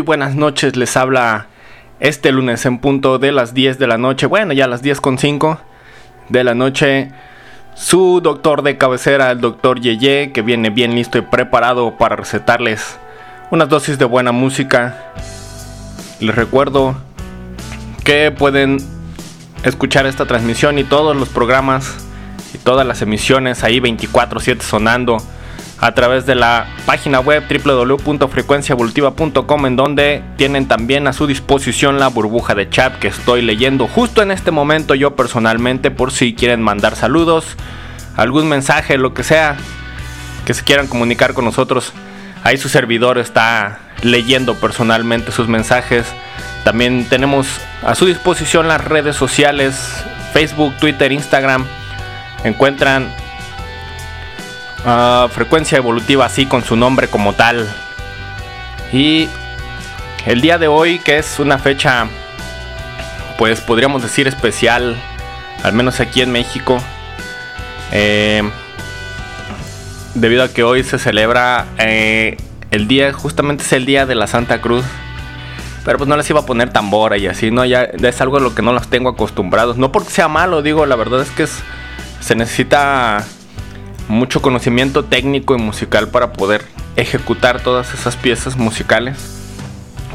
Buenas noches, les habla este lunes en punto de las 10 de la noche, bueno ya las 10 con 5 de la noche, su doctor de cabecera, el doctor Yeye, que viene bien listo y preparado para recetarles unas dosis de buena música. Les recuerdo que pueden escuchar esta transmisión y todos los programas y todas las emisiones ahí 24/7 sonando a través de la página web www.frecuenciaevolutiva.com en donde tienen también a su disposición la burbuja de chat que estoy leyendo justo en este momento yo personalmente por si quieren mandar saludos, algún mensaje, lo que sea que se quieran comunicar con nosotros. Ahí su servidor está leyendo personalmente sus mensajes. También tenemos a su disposición las redes sociales, Facebook, Twitter, Instagram. Encuentran frecuencia evolutiva así con su nombre como tal. Y el día de hoy, que es una fecha, pues podríamos decir especial, al menos aquí en México, eh, debido a que hoy se celebra eh, el día, justamente es el día de la Santa Cruz. Pero pues no les iba a poner tambora y así, ¿no? Ya, es algo a lo que no los tengo acostumbrados. No porque sea malo, digo, la verdad es que se necesita mucho conocimiento técnico y musical para poder ejecutar todas esas piezas musicales.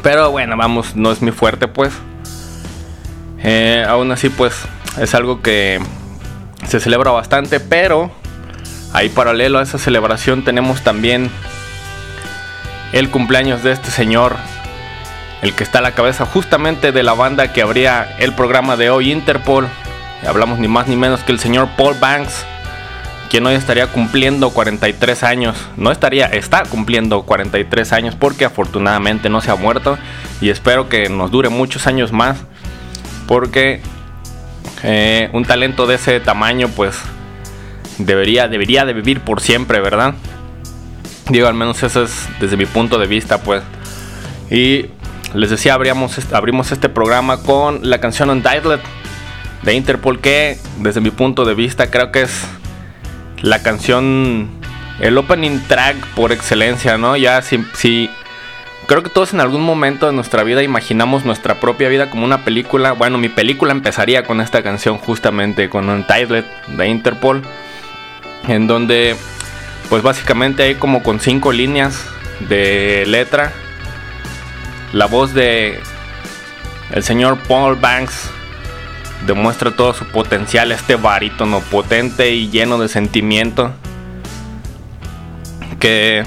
Pero bueno, vamos, no es mi fuerte pues. Eh, aún así pues es algo que se celebra bastante, pero ahí paralelo a esa celebración tenemos también el cumpleaños de este señor, el que está a la cabeza justamente de la banda que abría el programa de hoy, Interpol. Hablamos ni más ni menos que el señor Paul Banks quien hoy estaría cumpliendo 43 años. No estaría, está cumpliendo 43 años porque afortunadamente no se ha muerto y espero que nos dure muchos años más porque eh, un talento de ese tamaño pues debería, debería de vivir por siempre, ¿verdad? Digo, al menos eso es desde mi punto de vista pues. Y les decía, abrimos, abrimos este programa con la canción Untitled de Interpol que desde mi punto de vista creo que es la canción, el opening track por excelencia, ¿no? Ya si, creo que todos en algún momento de nuestra vida imaginamos nuestra propia vida como una película. Bueno, mi película empezaría con esta canción justamente, con Untitled de Interpol, en donde pues básicamente hay como con cinco líneas de letra. La voz de el señor Paul Banks demuestra todo su potencial, este barítono potente y lleno de sentimiento que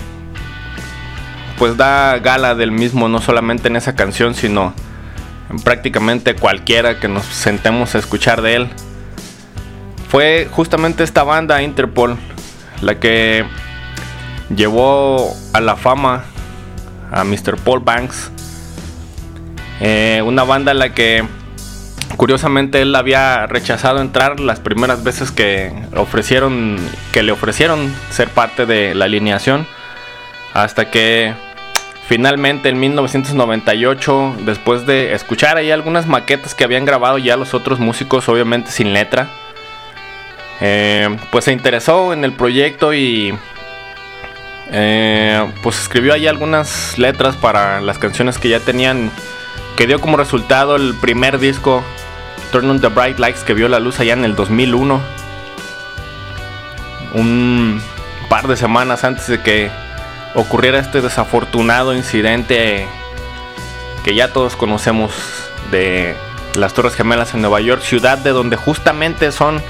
pues da gala del mismo no solamente en esa canción sino en prácticamente cualquiera que nos sentemos a escuchar de él. Fue justamente esta banda Interpol la que llevó a la fama a Mr. Paul Banks. Eh, una banda la que Curiosamente él había rechazado entrar las primeras veces que ofrecieron que le ofrecieron ser parte de la alineación hasta que finalmente en 1998 después de escuchar ahí algunas maquetas que habían grabado ya los otros músicos obviamente sin letra eh, pues se interesó en el proyecto y eh, pues escribió ahí algunas letras para las canciones que ya tenían que dio como resultado el primer disco Turn on the Bright Lights que vio la luz allá en el 2001. Un par de semanas antes de que ocurriera este desafortunado incidente que ya todos conocemos de las Torres Gemelas en Nueva York, ciudad de donde justamente son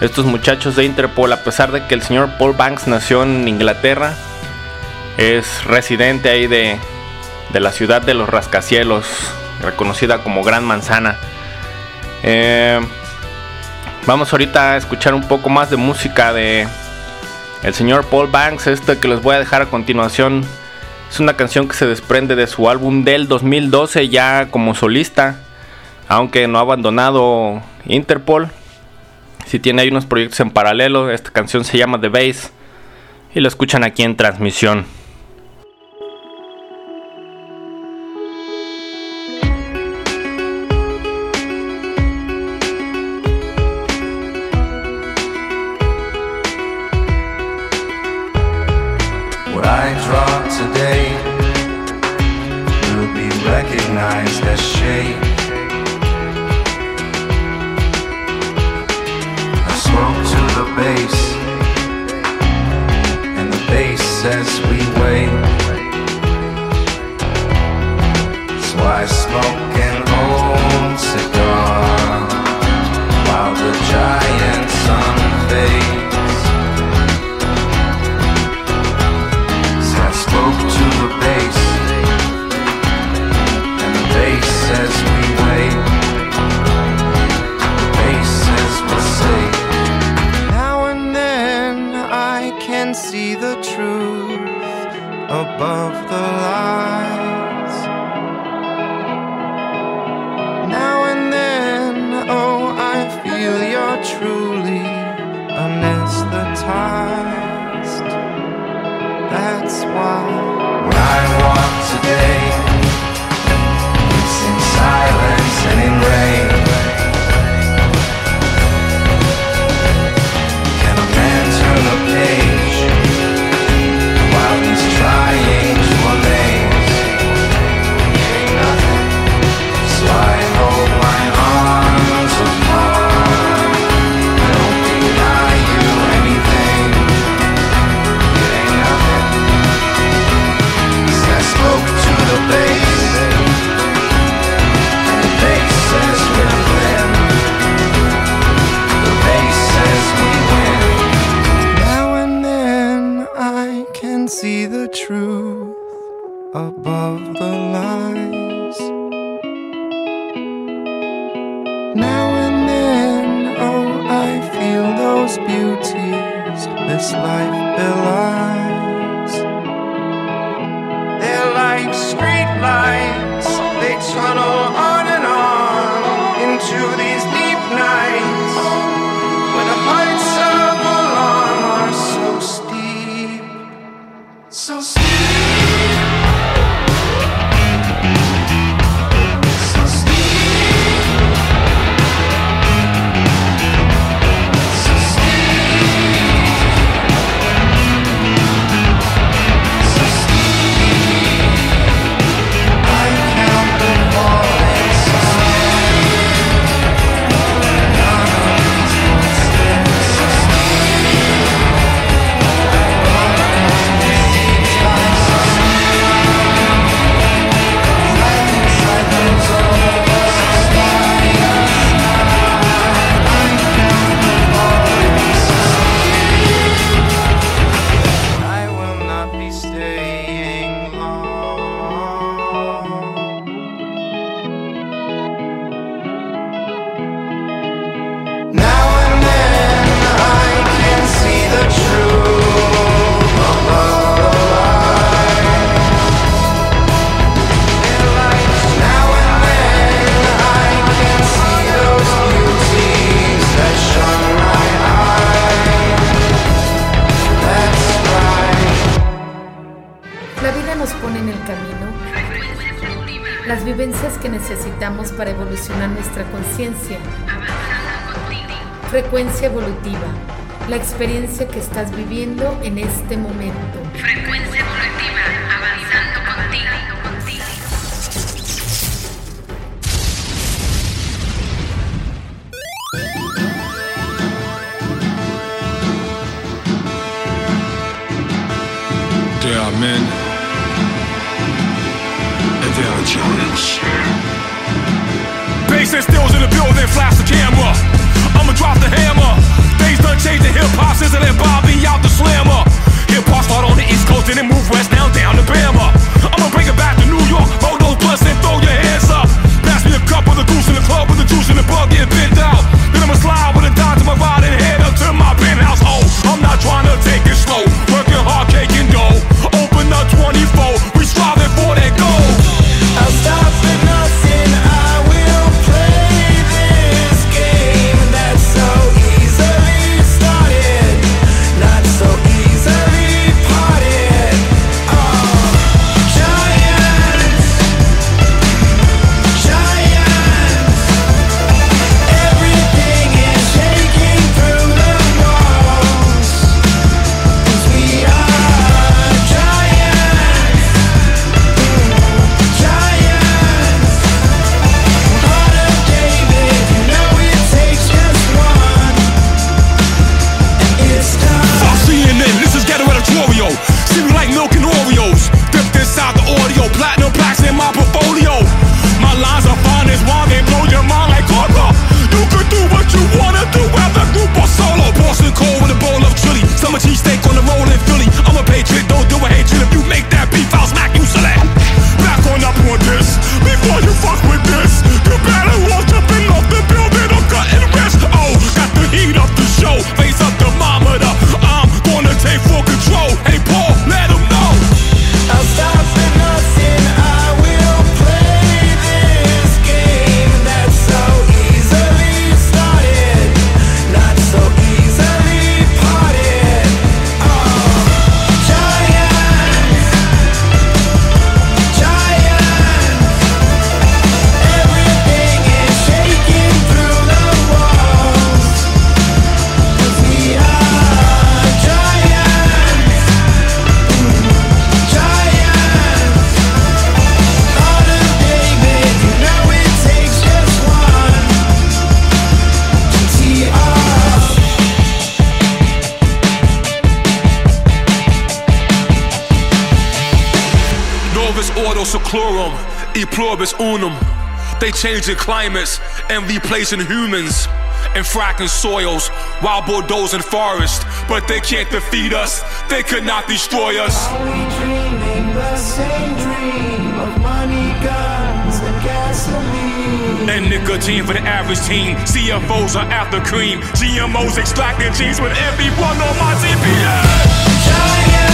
estos muchachos de Interpol, a pesar de que el señor Paul Banks nació en Inglaterra, es residente ahí de, de la ciudad de los rascacielos, reconocida como Gran Manzana. Eh, vamos ahorita a escuchar un poco más de música de el señor Paul Banks. Este que les voy a dejar a continuación es una canción que se desprende de su álbum del 2012 ya como solista, aunque no ha abandonado Interpol. Si tiene ahí unos proyectos en paralelo, esta canción se llama The Bass y lo escuchan aquí en transmisión. En el camino las vivencias que necesitamos para evolucionar nuestra conciencia. Frecuencia evolutiva, la experiencia que estás viviendo en este momento. Frecuencia the since I let Bobby out the slammer. Hip hop start on the east coast and then move west down down to Bama. I'ma bring it back to New York, hold those blunts and throw your hands up. Pass me a cup with a goose in the club with the juice in the bug getting bent out. Then I'ma slide with a dime to my ride and head up to my penthouse. Oh, I'm not trying to take it slow, working hard, caking dough. Open up 24, we They changing climates and replacing humans and fracking soils while bulldozing forests. But they can't defeat us, they could not destroy us. Are we dreaming the same dream of money, guns, and gasoline? and nicotine for the average team. CFOs are after cream. GMOs extracting genes with everyone on my team.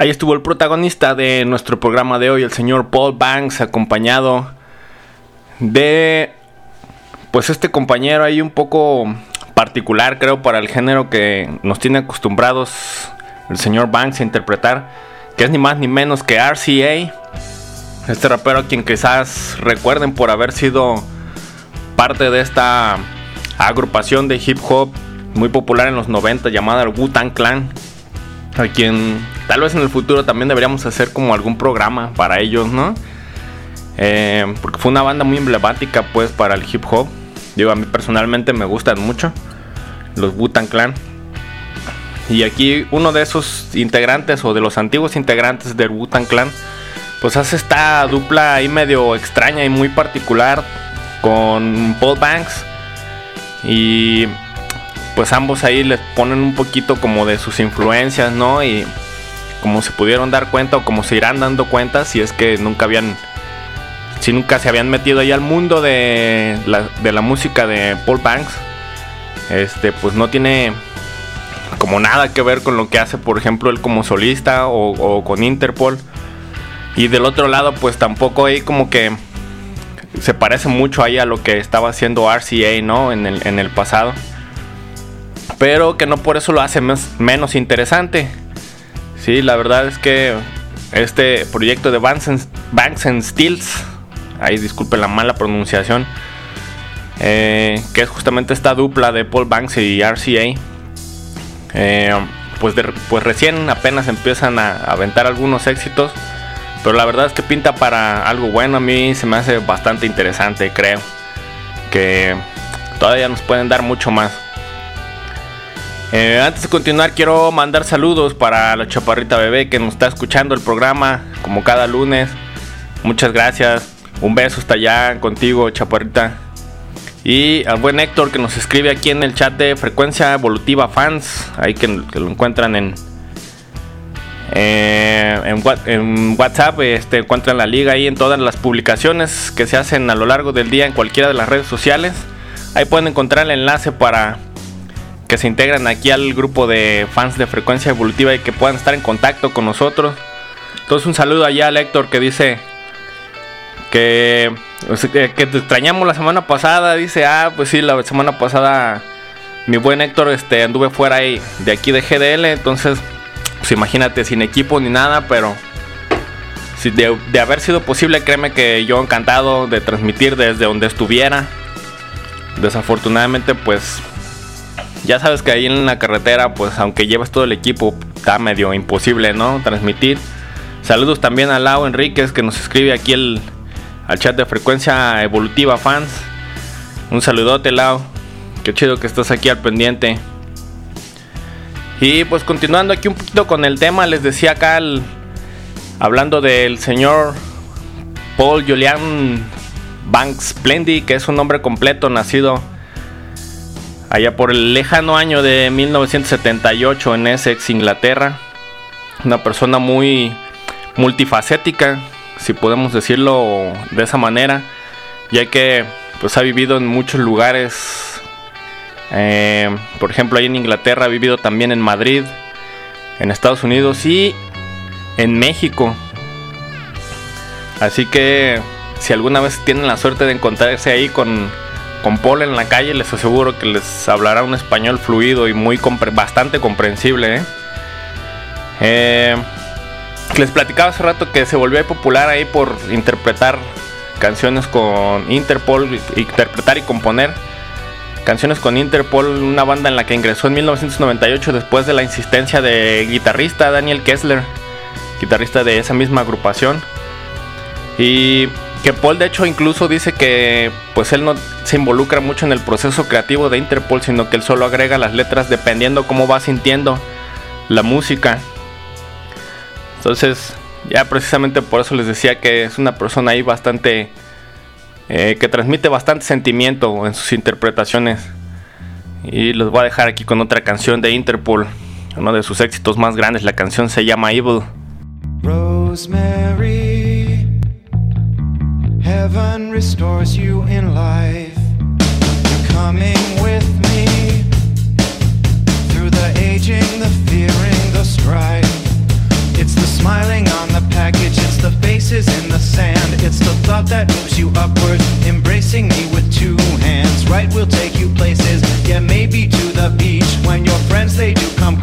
Ahí estuvo el protagonista de nuestro programa de hoy, el señor Paul Banks, acompañado de pues este compañero ahí un poco particular, creo, para el género que nos tiene acostumbrados el señor Banks a interpretar, que es ni más ni menos que RCA, este rapero a quien quizás recuerden por haber sido parte de esta agrupación de hip hop muy popular en los 90 llamada el Wu-Tang Clan a quien tal vez en el futuro también deberíamos hacer como algún programa para ellos, ¿no? Eh, porque fue una banda muy emblemática pues para el hip hop. Digo, a mí personalmente me gustan mucho los Wu-Tang Clan. Y aquí uno de esos integrantes o de los antiguos integrantes del Wu-Tang Clan pues hace esta dupla ahí medio extraña y muy particular con Paul Banks. Y pues ambos ahí les ponen un poquito como de sus influencias, ¿no? Y como se pudieron dar cuenta o como se irán dando cuenta si es que nunca habían, si nunca se habían metido ahí al mundo de la, de la música de Paul Banks, este, pues no tiene como nada que ver con lo que hace, por ejemplo, él como solista o, con Interpol. Y del otro lado, pues tampoco ahí como que se parece mucho ahí a lo que estaba haciendo RCA, ¿no? En el, en el pasado pero que no por eso lo hace menos interesante. Sí, la verdad es que este proyecto de Banks and, Banks ahí disculpen la mala pronunciación, eh, que es justamente esta dupla de Paul Banks y RCA, eh, pues, de- pues recién apenas empiezan a aventar algunos éxitos, pero la verdad es que pinta para algo bueno, a mí se me hace bastante interesante, creo, que todavía nos pueden dar mucho más. Eh, antes de continuar, quiero mandar saludos para la chaparrita bebé que nos está escuchando el programa como cada lunes. Muchas gracias. Un beso hasta allá contigo, chaparrita. Y al buen Héctor que nos escribe aquí en el chat de Frecuencia Evolutiva Fans. Ahí que, lo encuentran en, eh, en WhatsApp. Este, encuentran la liga ahí en todas las publicaciones que se hacen a lo largo del día en cualquiera de las redes sociales. Ahí pueden encontrar el enlace para que se integran aquí al grupo de fans de frecuencia evolutiva y que puedan estar en contacto con nosotros. Entonces un saludo allá al Héctor que dice que, que, te extrañamos la semana pasada. Dice, ah, pues sí, la semana pasada mi buen Héctor este, anduve fuera ahí de aquí de GDL. Entonces, pues imagínate, sin equipo ni nada, pero de haber sido posible, créeme que yo encantado de transmitir desde donde estuviera. Desafortunadamente, pues ya sabes que ahí en la carretera, pues aunque llevas todo el equipo, está medio imposible, ¿no? Transmitir. Saludos también a Lau Enríquez que nos escribe aquí el, al chat de frecuencia evolutiva fans. Un saludote, Lau. Qué chido que estás aquí al pendiente. Y pues continuando aquí un poquito con el tema, les decía acá hablando del señor Paul Julian Banks Plendy, que es un nombre completo nacido allá por el lejano año de 1978 en Essex, Inglaterra. Una persona muy multifacética, si podemos decirlo de esa manera, ya que pues ha vivido en muchos lugares. Eh, por ejemplo, ahí en Inglaterra ha vivido también en Madrid, en Estados Unidos y en México. Así que si alguna vez tienen la suerte de encontrarse ahí con, con Paul en la calle, les aseguro que les hablará un español fluido y muy bastante comprensible. ¿eh? Eh, les platicaba hace rato que se volvió popular ahí por interpretar canciones con Interpol, interpretar y componer canciones con Interpol, una banda en la que ingresó en 1998 después de la insistencia de guitarrista Daniel Kessler, guitarrista de esa misma agrupación. Y que Paul de hecho incluso dice que pues él no se involucra mucho en el proceso creativo de Interpol, sino que él solo agrega las letras dependiendo cómo va sintiendo la música. Entonces, ya precisamente por eso les decía que es una persona ahí bastante eh, que transmite bastante sentimiento en sus interpretaciones. Y los voy a dejar aquí con otra canción de Interpol, uno de sus éxitos más grandes. La canción se llama Evil. Rosemary, heaven restores you in life. You're coming with me through the aging, the fearing, the strife. It's the smiling on the package, it's the faces in the sand, it's the thought that moves you upward, embracing me with two hands. Right, we'll take you places, yeah, maybe to the beach. When your friends they do come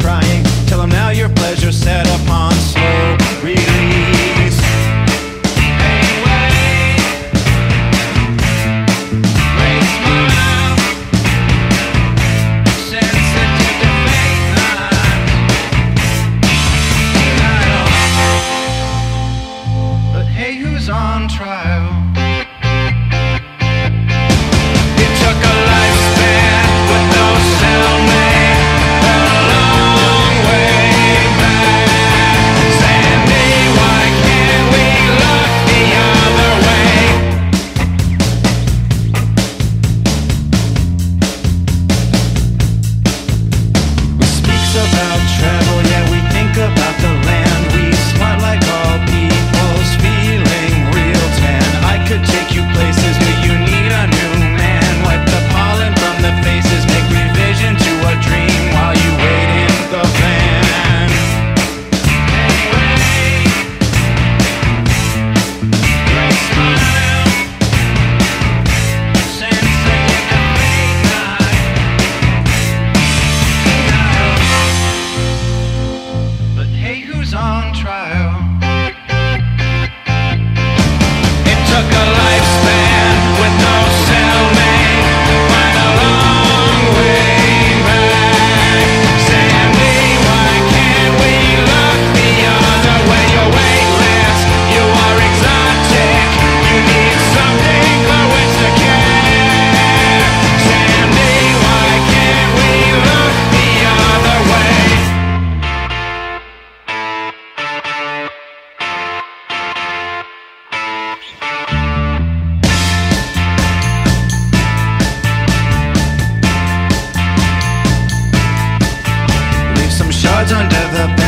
under the belly,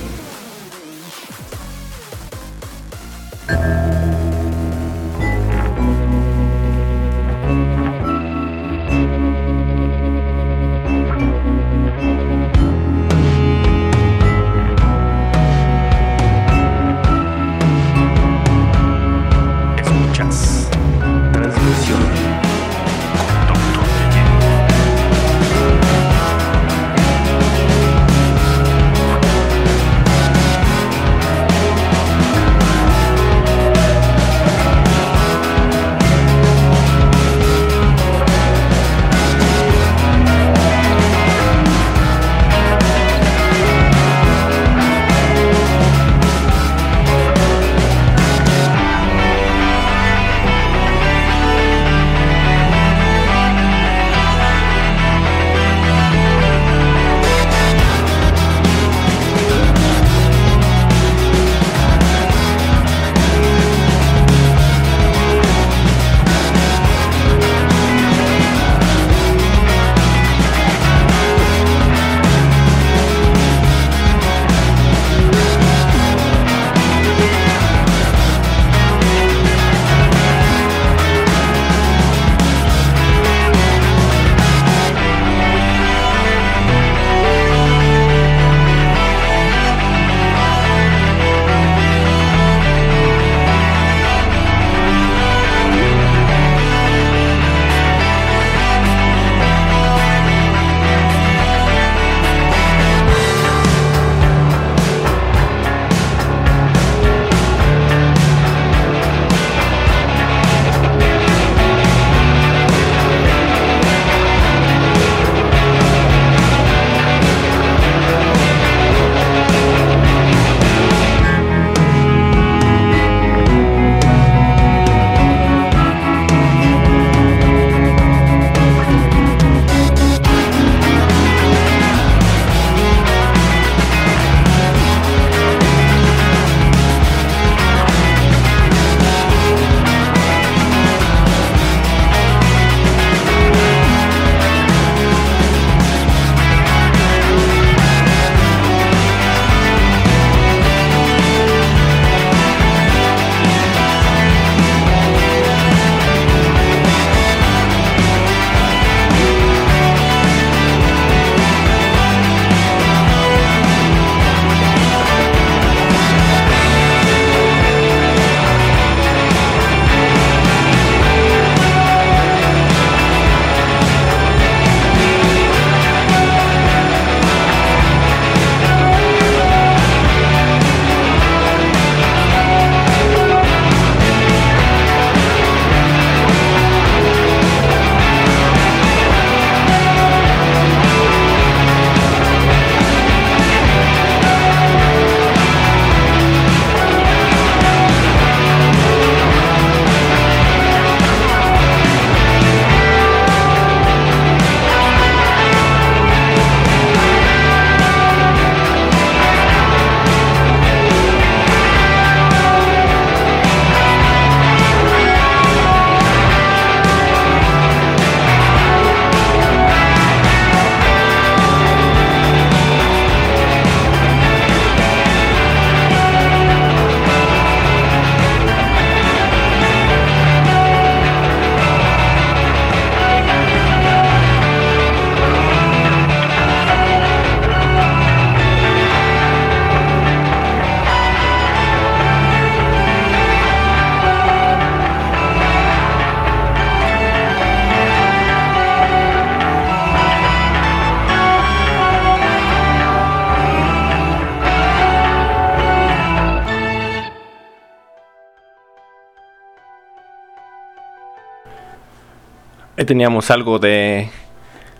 Teníamos algo de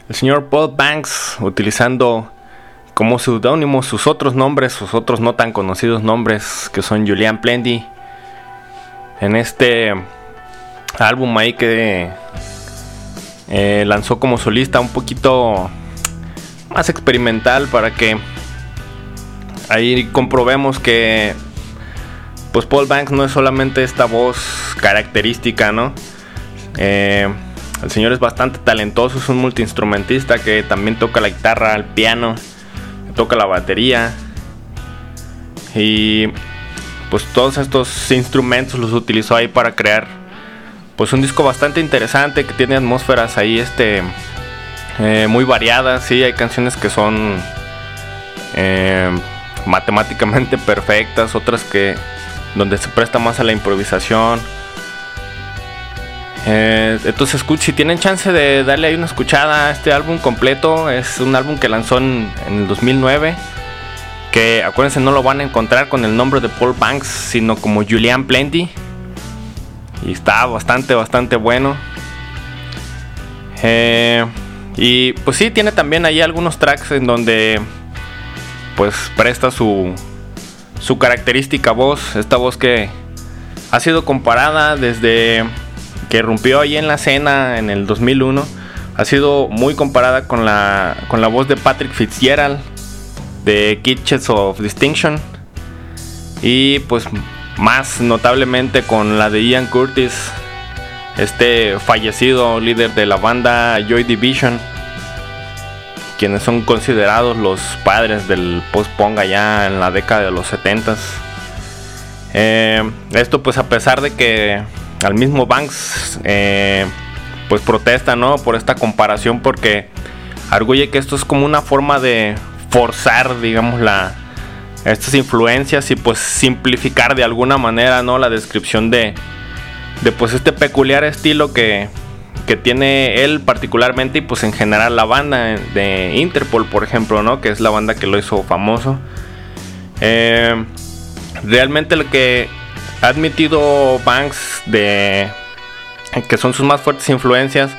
el señor Paul Banks utilizando como seudónimo sus otros nombres, sus otros no tan conocidos nombres que son Julian Plenty. En este álbum ahí que eh, lanzó como solista un poquito más experimental para que ahí comprobemos que pues Paul Banks no es solamente esta voz característica, ¿no? Eh, el señor es bastante talentoso, es un multiinstrumentista que también toca la guitarra, el piano, toca la batería. Y pues todos estos instrumentos los utilizó ahí para crear pues un disco bastante interesante que tiene atmósferas ahí este eh, muy variadas, sí, hay canciones que son eh, matemáticamente perfectas, otras que donde se presta más a la improvisación eh, entonces, si tienen chance de darle ahí una escuchada a este álbum completo, es un álbum que lanzó en, el 2009. Que acuérdense, no lo van a encontrar con el nombre de Paul Banks, sino como Julian Plenty. Y está bastante, bastante bueno. Eh, y pues sí, tiene también ahí algunos tracks en donde pues presta su, su característica voz. Esta voz que ha sido comparada desde que rompió ahí en la escena en el 2001, ha sido muy comparada con la, con la voz de Patrick Fitzgerald de Kitchens of Distinction y pues más notablemente con la de Ian Curtis, este fallecido líder de la banda Joy Division, quienes son considerados los padres del post-punk allá en la década de los 70s. Eh, esto pues a pesar de que al mismo Banks eh, pues protesta no por esta comparación porque arguye que esto es como una forma de forzar digamos la estas influencias y pues simplificar de alguna manera no la descripción de de pues este peculiar estilo que que tiene él particularmente y pues en general la banda de Interpol por ejemplo no que es la banda que lo hizo famoso. Eh, realmente lo que ha admitido Banks de que son sus más fuertes influencias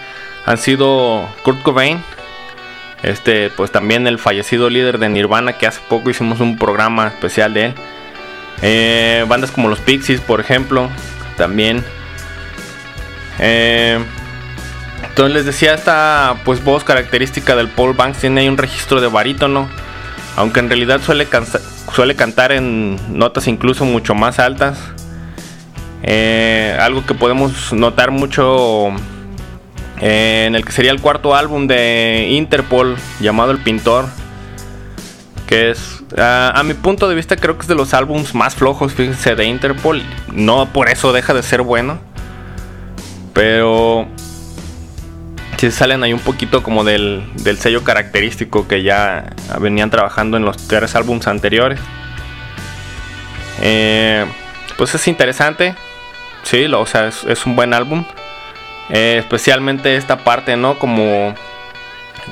han sido Kurt Cobain, este, pues también el fallecido líder de Nirvana que hace poco hicimos un programa especial de él. Eh, bandas como los Pixies, por ejemplo, también. Eh, entonces les decía esta pues voz característica del Paul Banks tiene ahí un registro de barítono, aunque en realidad suele, suele cantar en notas incluso mucho más altas. Eh, algo que podemos notar mucho eh, en el que sería el cuarto álbum de Interpol llamado El Pintor. Que es, a mi punto de vista, creo que es de los álbums más flojos, fíjense, de Interpol. No por eso deja de ser bueno. Pero si salen ahí un poquito como del, del sello característico que ya venían trabajando en los tres álbums anteriores. Eh, pues es interesante. Sí, o sea, es, un buen álbum. Eh, especialmente esta parte, ¿no? Como,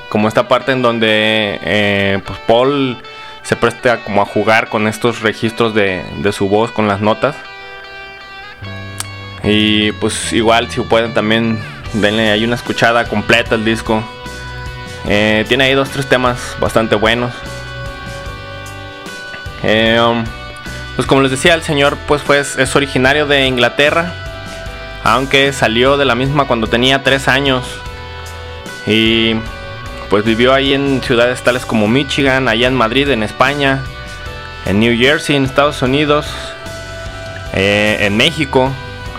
como esta parte en donde eh, pues Paul se presta como a jugar con estos registros de, su voz, con las notas. Y pues igual si pueden también denle ahí una escuchada completa al disco. Eh, tiene ahí dos, tres temas bastante buenos. Um, pues como les decía, el señor pues, pues es originario de Inglaterra, aunque salió de la misma cuando tenía 3 años. Y pues vivió ahí en ciudades tales como Michigan, allá en Madrid, en España, en New Jersey, en Estados Unidos, eh, en México,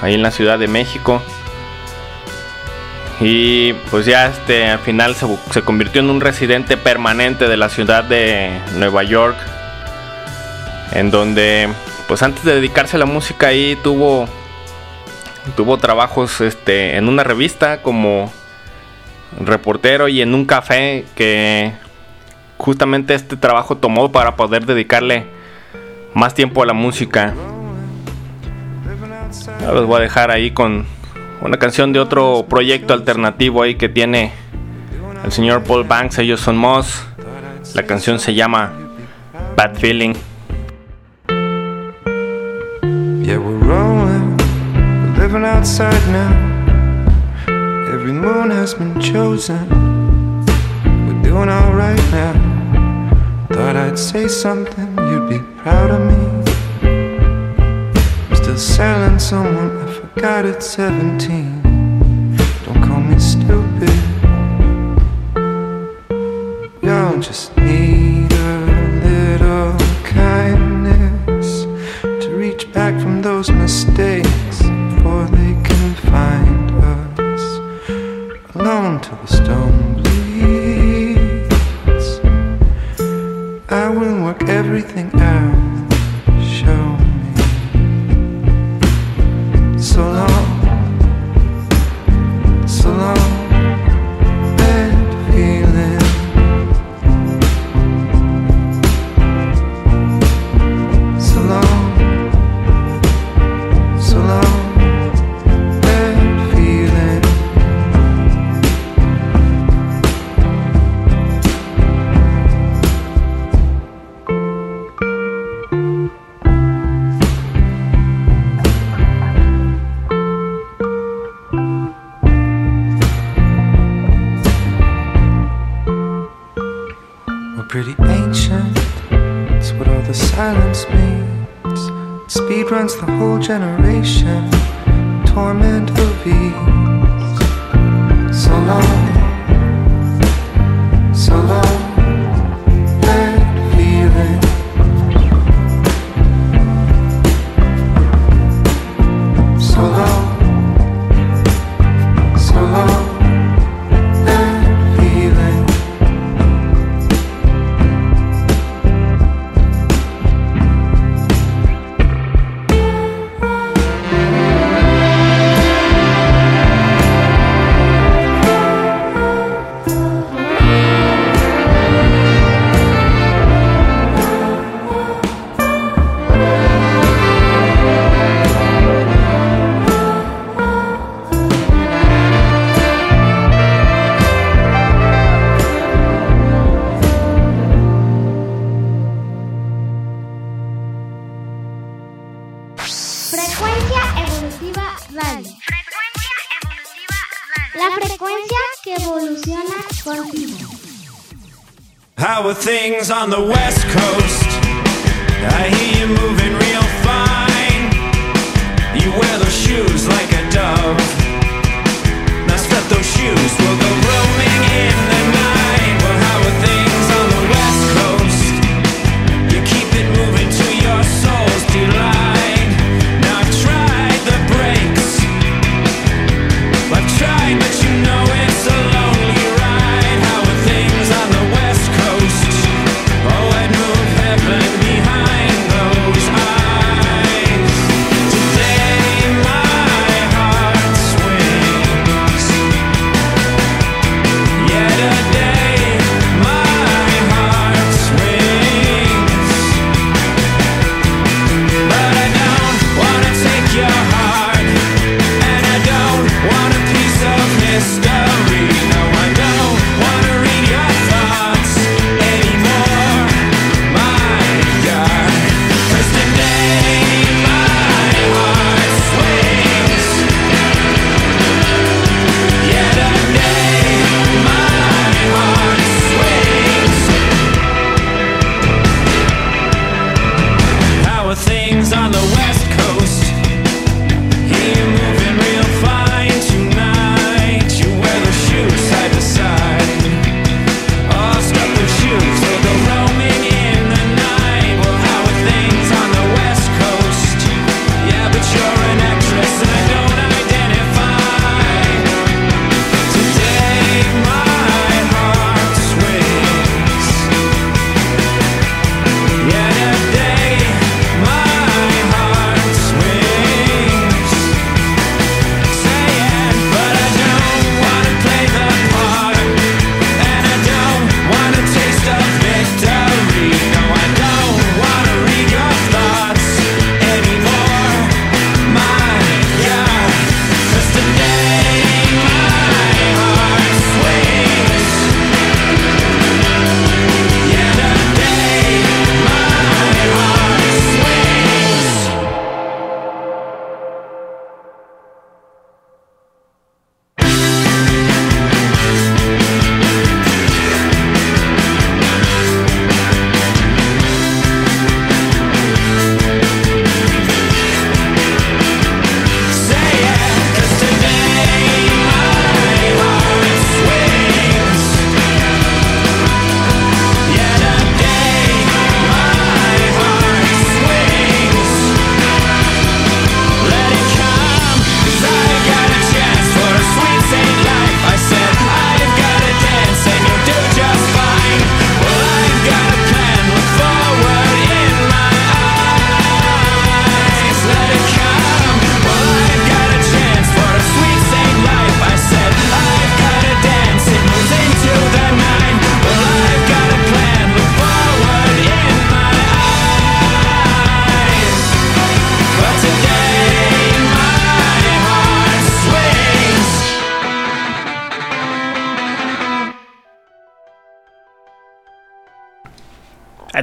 ahí en la Ciudad de México. Y pues ya este al final se, se convirtió en un residente permanente de la ciudad de Nueva York en donde pues antes de dedicarse a la música ahí tuvo tuvo trabajos este en una revista como reportero y en un café que justamente este trabajo tomó para poder dedicarle más tiempo a la música. Ahora los voy a dejar ahí con una canción de otro proyecto alternativo ahí que tiene el señor Paul Banks, ellos son Moss. La canción se llama Bad Feeling. Yeah, we're rolling, we're living outside now. Every moon has been chosen. We're doing alright now. Thought I'd say something, you'd be proud of me. I'm still selling someone, I forgot at 17. Don't call me stupid. Y'all just need back from those mistakes before they can find us alone till the stone bleeds. I will work everything out. Evoluciona contigo. How are things on the west coast? I hear you moving real fine. You wear those shoes like a dove. Now step those shoes, we'll go roaming in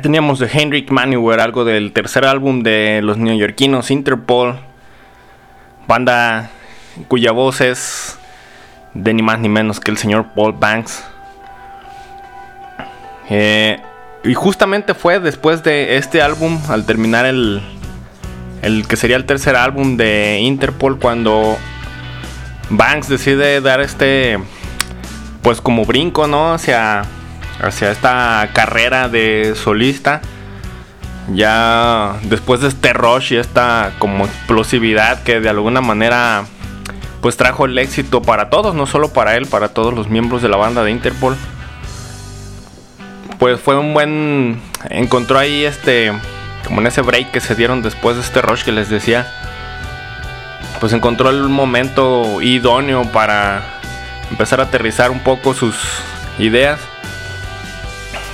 teníamos de Henrik Manuwer, algo del tercer álbum de los neoyorquinos Interpol, banda cuya voz es de ni más ni menos que el señor Paul Banks. Eh, y justamente fue después de este álbum, al terminar el, el que sería el tercer álbum de Interpol, cuando Banks decide dar este, pues como brinco, ¿no? Hacia, hacia esta carrera de solista. Ya después de este rush y esta como explosividad que de alguna manera pues trajo el éxito para todos, no solo para él, para todos los miembros de la banda de Interpol. Pues fue un buen encontró ahí este como en ese break que se dieron después de este rush que les decía, pues encontró el momento idóneo para empezar a aterrizar un poco sus ideas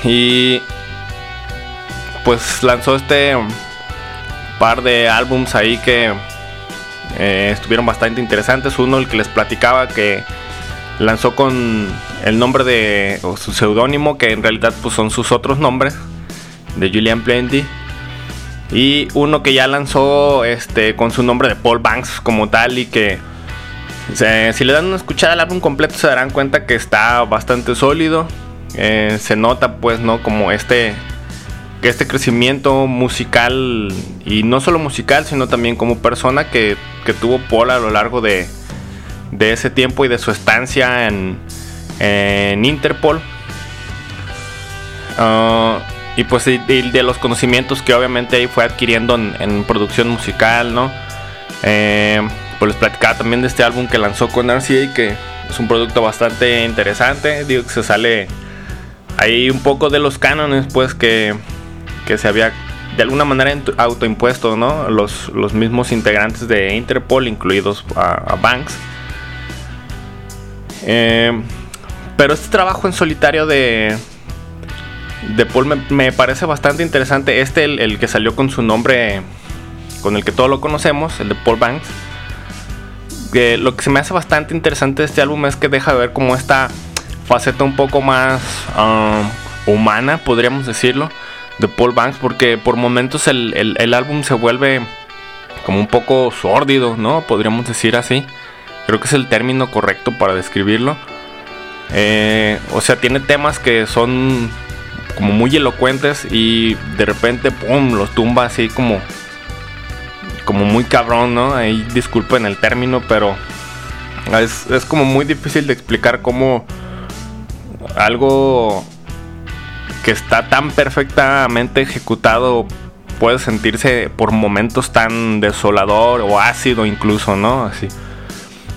y pues lanzó este par de álbums ahí que eh, estuvieron bastante interesantes. Uno, el que les platicaba que lanzó con el nombre de o su seudónimo, que en realidad pues, son sus otros nombres, de Julian Plenty. Y uno que ya lanzó este, con su nombre de Paul Banks como tal y que si le dan una escuchada al álbum completo se darán cuenta que está bastante sólido. Eh, se nota pues, ¿no? Como este este crecimiento musical y no solo musical sino también como persona que, tuvo Paul a lo largo de, de, ese tiempo y de su estancia en, en Interpol. Ah, y pues de, los conocimientos que obviamente ahí fue adquiriendo en, producción musical no eh, pues les platicaba también de este álbum que lanzó con RCA que es un producto bastante interesante. Digo que se sale ahí un poco de los cánones pues que que se había de alguna manera autoimpuesto, ¿no? Los, los mismos integrantes de Interpol, incluidos a, Banks. Eh, pero este trabajo en solitario de, de Paul me, parece bastante interesante. Este, el, que salió con su nombre, con el que todos lo conocemos, el de Paul Banks. lo que se me hace bastante interesante de este álbum es que deja de ver como esta faceta un poco más um, humana, podríamos decirlo de Paul Banks porque por momentos el, álbum se vuelve como un poco sórdido, ¿no? Podríamos decir así. Creo que es el término correcto para describirlo. Eh, o sea, tiene temas que son como muy elocuentes y de repente, ¡pum!, los tumba así como, como muy cabrón, ¿no? Ahí disculpen el término, pero es, es como muy difícil de explicar cómo algo que está tan perfectamente ejecutado puede sentirse por momentos tan desolador o ácido incluso, ¿no? Así,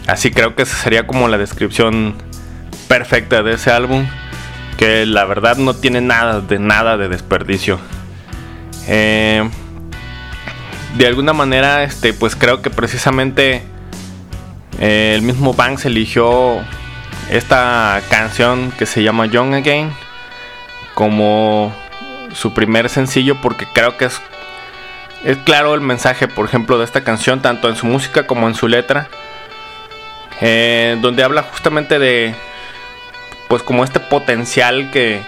así creo que esa sería como la descripción perfecta de ese álbum, que la verdad no tiene nada de nada de desperdicio. Eh, de alguna manera, este, pues creo que precisamente eh, el mismo Banks eligió esta canción que se llama Young Again como su primer sencillo porque creo que es, es claro el mensaje, por ejemplo, de esta canción, tanto en su música como en su letra, eh, donde habla justamente de, pues como este potencial que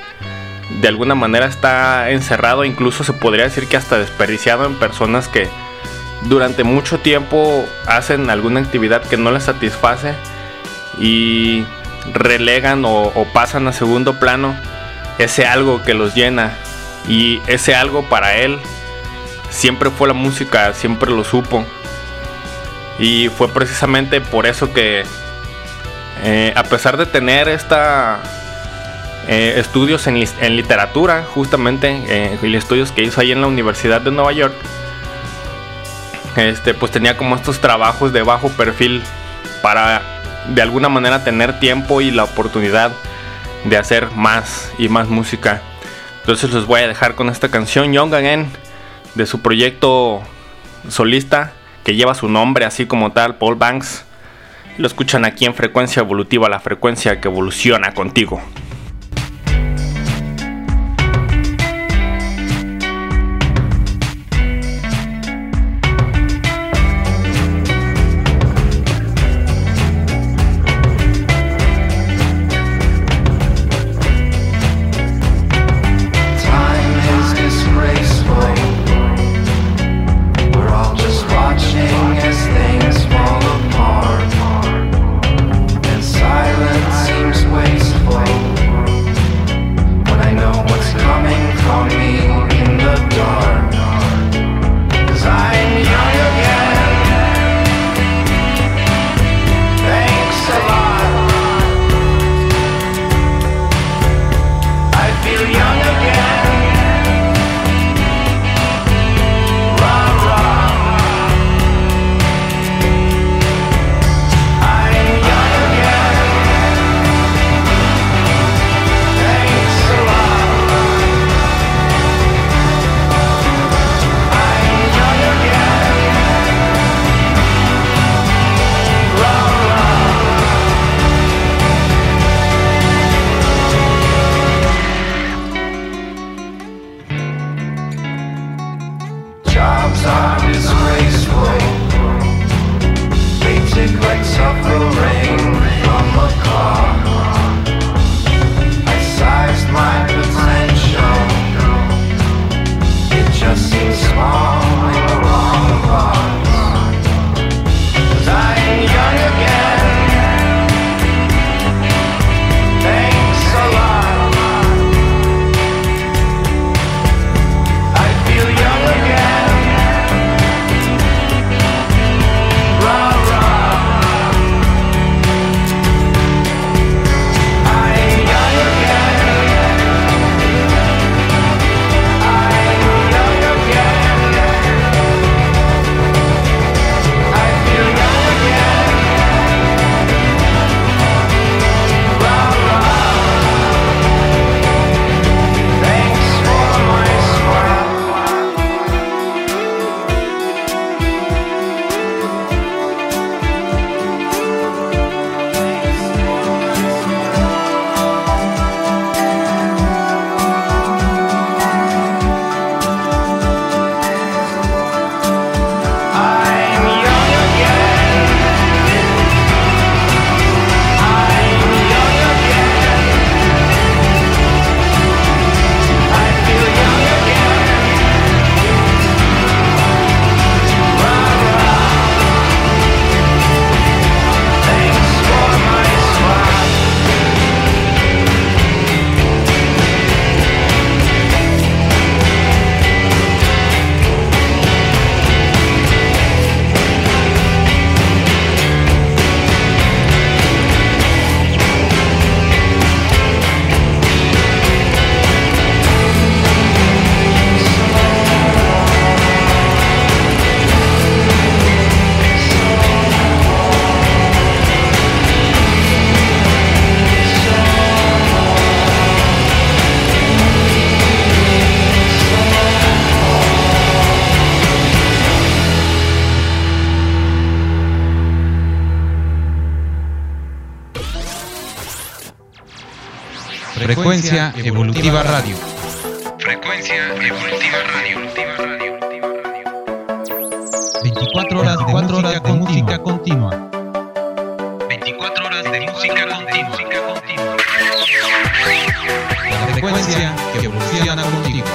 de alguna manera está encerrado, incluso se podría decir que hasta desperdiciado en personas que durante mucho tiempo hacen alguna actividad que no les satisface y relegan o pasan a segundo plano ese algo que los llena. Y ese algo para él siempre fue la música, siempre lo supo. Y fue precisamente por eso que, eh, a pesar de tener esta eh, estudios en, literatura, justamente, eh, y estudios que hizo ahí en la Universidad de Nueva York, este, pues tenía como estos trabajos de bajo perfil para de alguna manera tener tiempo y la oportunidad de hacer más y más música. Entonces los voy a dejar con esta canción Young Again de su proyecto solista que lleva su nombre así como tal, Paul Banks. Lo escuchan aquí en frecuencia evolutiva, la frecuencia que evoluciona contigo. Frecuencia Evolutiva Radio. Frecuencia Evolutiva Radio. 24 horas de, 4 horas de música continua. 24 horas de música continua. La frecuencia que evoluciona contigo.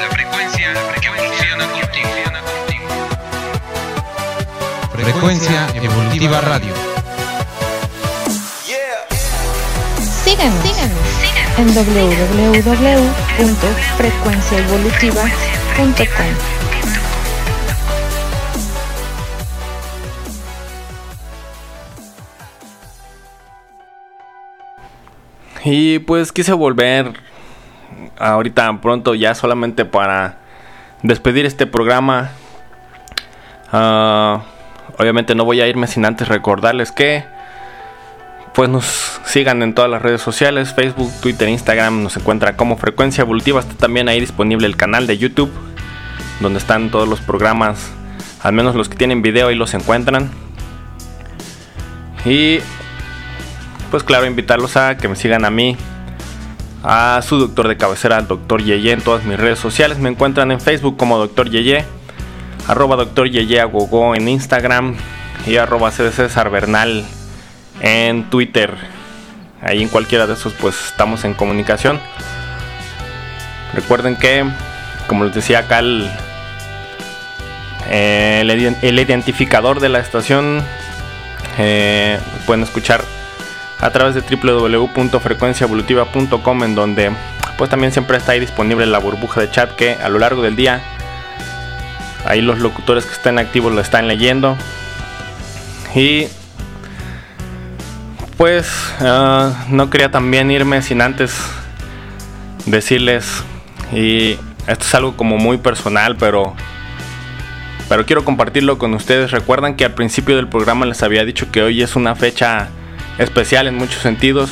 La frecuencia que evoluciona contigo. Frecuencia Evolutiva Radio. Síganos, en www.frecuenciaevolutiva.com. Y pues quise volver ahorita pronto ya solamente para despedir este programa. Ah, obviamente no voy a irme sin antes recordarles que pues nos sigan en todas las redes sociales, Facebook, Twitter, Instagram, nos encuentra como Frecuencia Evolutiva, está también ahí disponible el canal de YouTube, donde están todos los programas, al menos los que tienen video ahí los encuentran. Y pues claro, invitarlos a que me sigan a mí, a su doctor de cabecera, al doctor Yeye, en todas mis redes sociales. Me encuentran en Facebook como doctor Yeye, arroba doctor Yeye en Instagram y arroba César Bernal en Twitter. Ahí en cualquiera de esos pues estamos en comunicación. Recuerden que, como les decía acá, el, eh, el, iden- el identificador de la estación eh, pueden escuchar a través de www.frecuenciaevolutiva.com en donde pues también siempre está ahí disponible la burbuja de chat que a lo largo del día ahí los locutores que estén activos lo están leyendo y pues ah, no quería también irme sin antes decirles y esto es algo como muy personal pero pero quiero compartirlo con ustedes. Recuerdan que al principio del programa les había dicho que hoy es una fecha especial en muchos sentidos.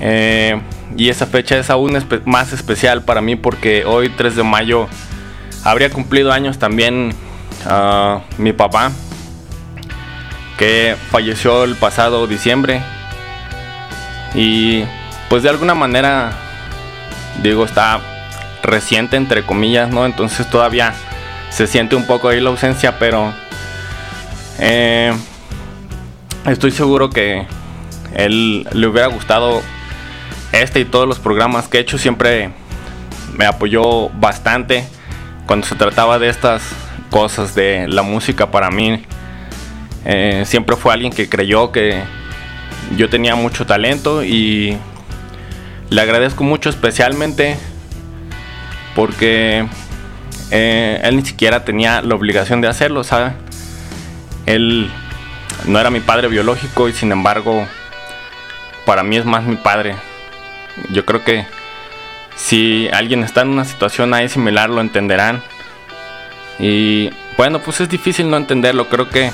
Eh, y esa fecha es aún más especial para mí porque hoy 3 de mayo habría cumplido años también ah, mi papá que falleció el pasado diciembre y pues de alguna manera digo está reciente entre comillas no entonces todavía se siente un poco ahí la ausencia, pero eh, estoy seguro que él le hubiera gustado este y todos los programas que he hecho. Siempre me apoyó bastante cuando se trataba de estas cosas de la música para mí. Eh, siempre fue alguien que creyó que yo tenía mucho talento y le agradezco mucho especialmente porque eh, él ni siquiera tenía la obligación de hacerlo, ¿sabe? Él no era mi padre biológico y sin embargo para mí es más mi padre. Yo creo que si alguien está en una situación ahí similar lo entenderán. Y bueno, pues es difícil no entenderlo. Creo que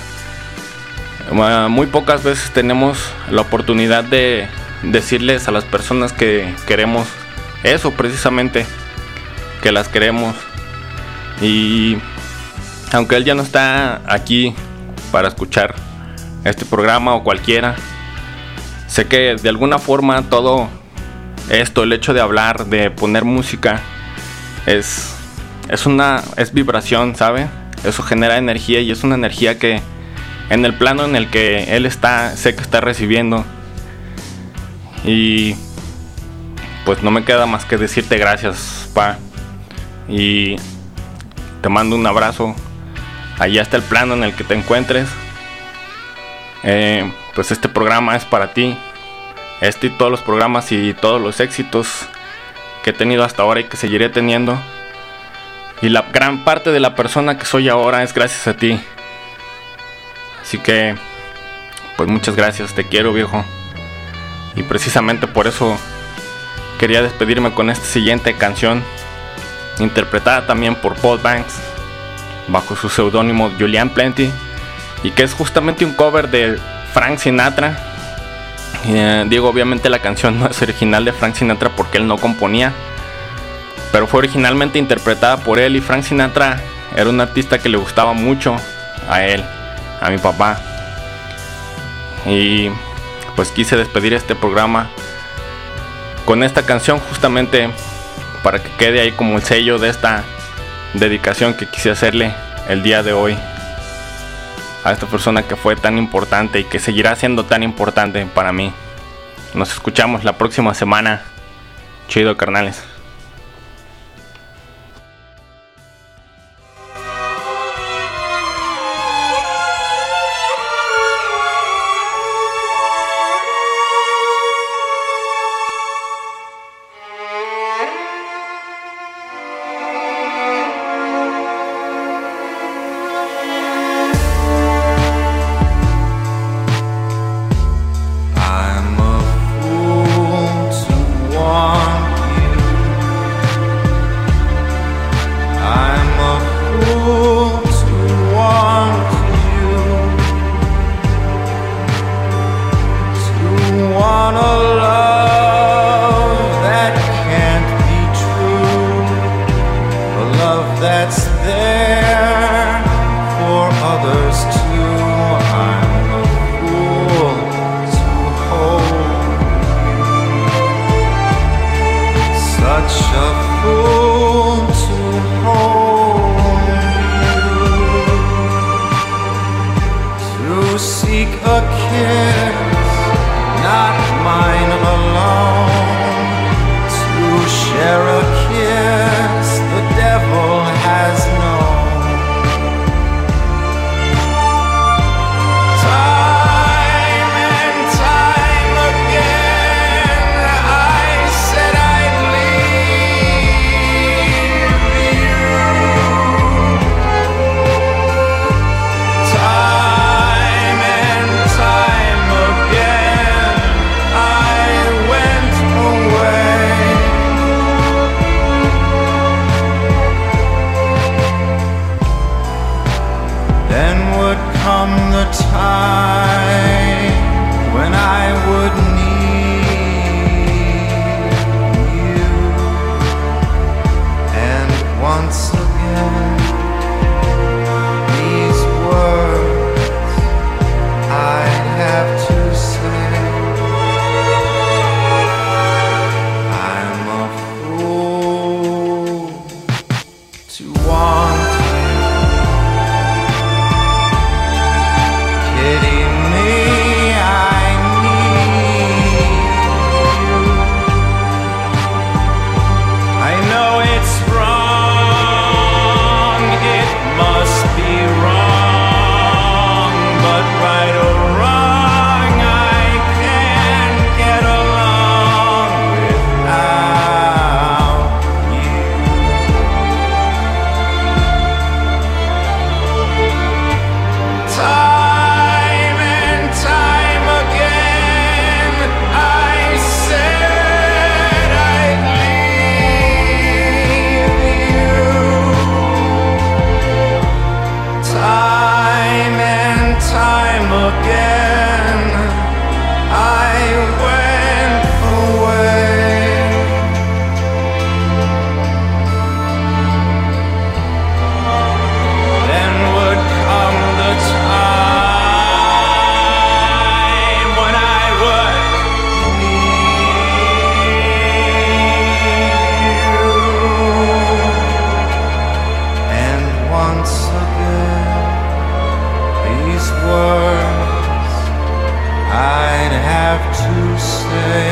muy pocas veces tenemos la oportunidad de decirles a las personas que queremos eso precisamente, que las queremos. Y aunque él ya no está aquí para escuchar este programa o cualquiera, sé que de alguna forma todo esto, el hecho de hablar, de poner música, es, es una es vibración, ¿sabe? Eso genera energía y es una energía que en el plano en el que él está, sé que está recibiendo. Y pues no me queda más que decirte gracias, pa. Y te mando un abrazo. Allá está el plano en el que te encuentres. Eh, pues este programa es para ti. Este y todos los programas y todos los éxitos que he tenido hasta ahora y que seguiré teniendo. Y la gran parte de la persona que soy ahora es gracias a ti. Así que, pues muchas gracias, te quiero viejo. Y precisamente por eso quería despedirme con esta siguiente canción, interpretada también por Paul Banks, bajo su seudónimo Julian Plenty, y que es justamente un cover de Frank Sinatra. Eh, digo, obviamente la canción no es original de Frank Sinatra porque él no componía, pero fue originalmente interpretada por él y Frank Sinatra era un artista que le gustaba mucho a él, a mi papá. Y pues quise despedir este programa con esta canción justamente para que quede ahí como el sello de esta dedicación que quise hacerle el día de hoy a esta persona que fue tan importante y que seguirá siendo tan importante para mí. Nos escuchamos la próxima semana. Chido, carnales. words I'd have to say.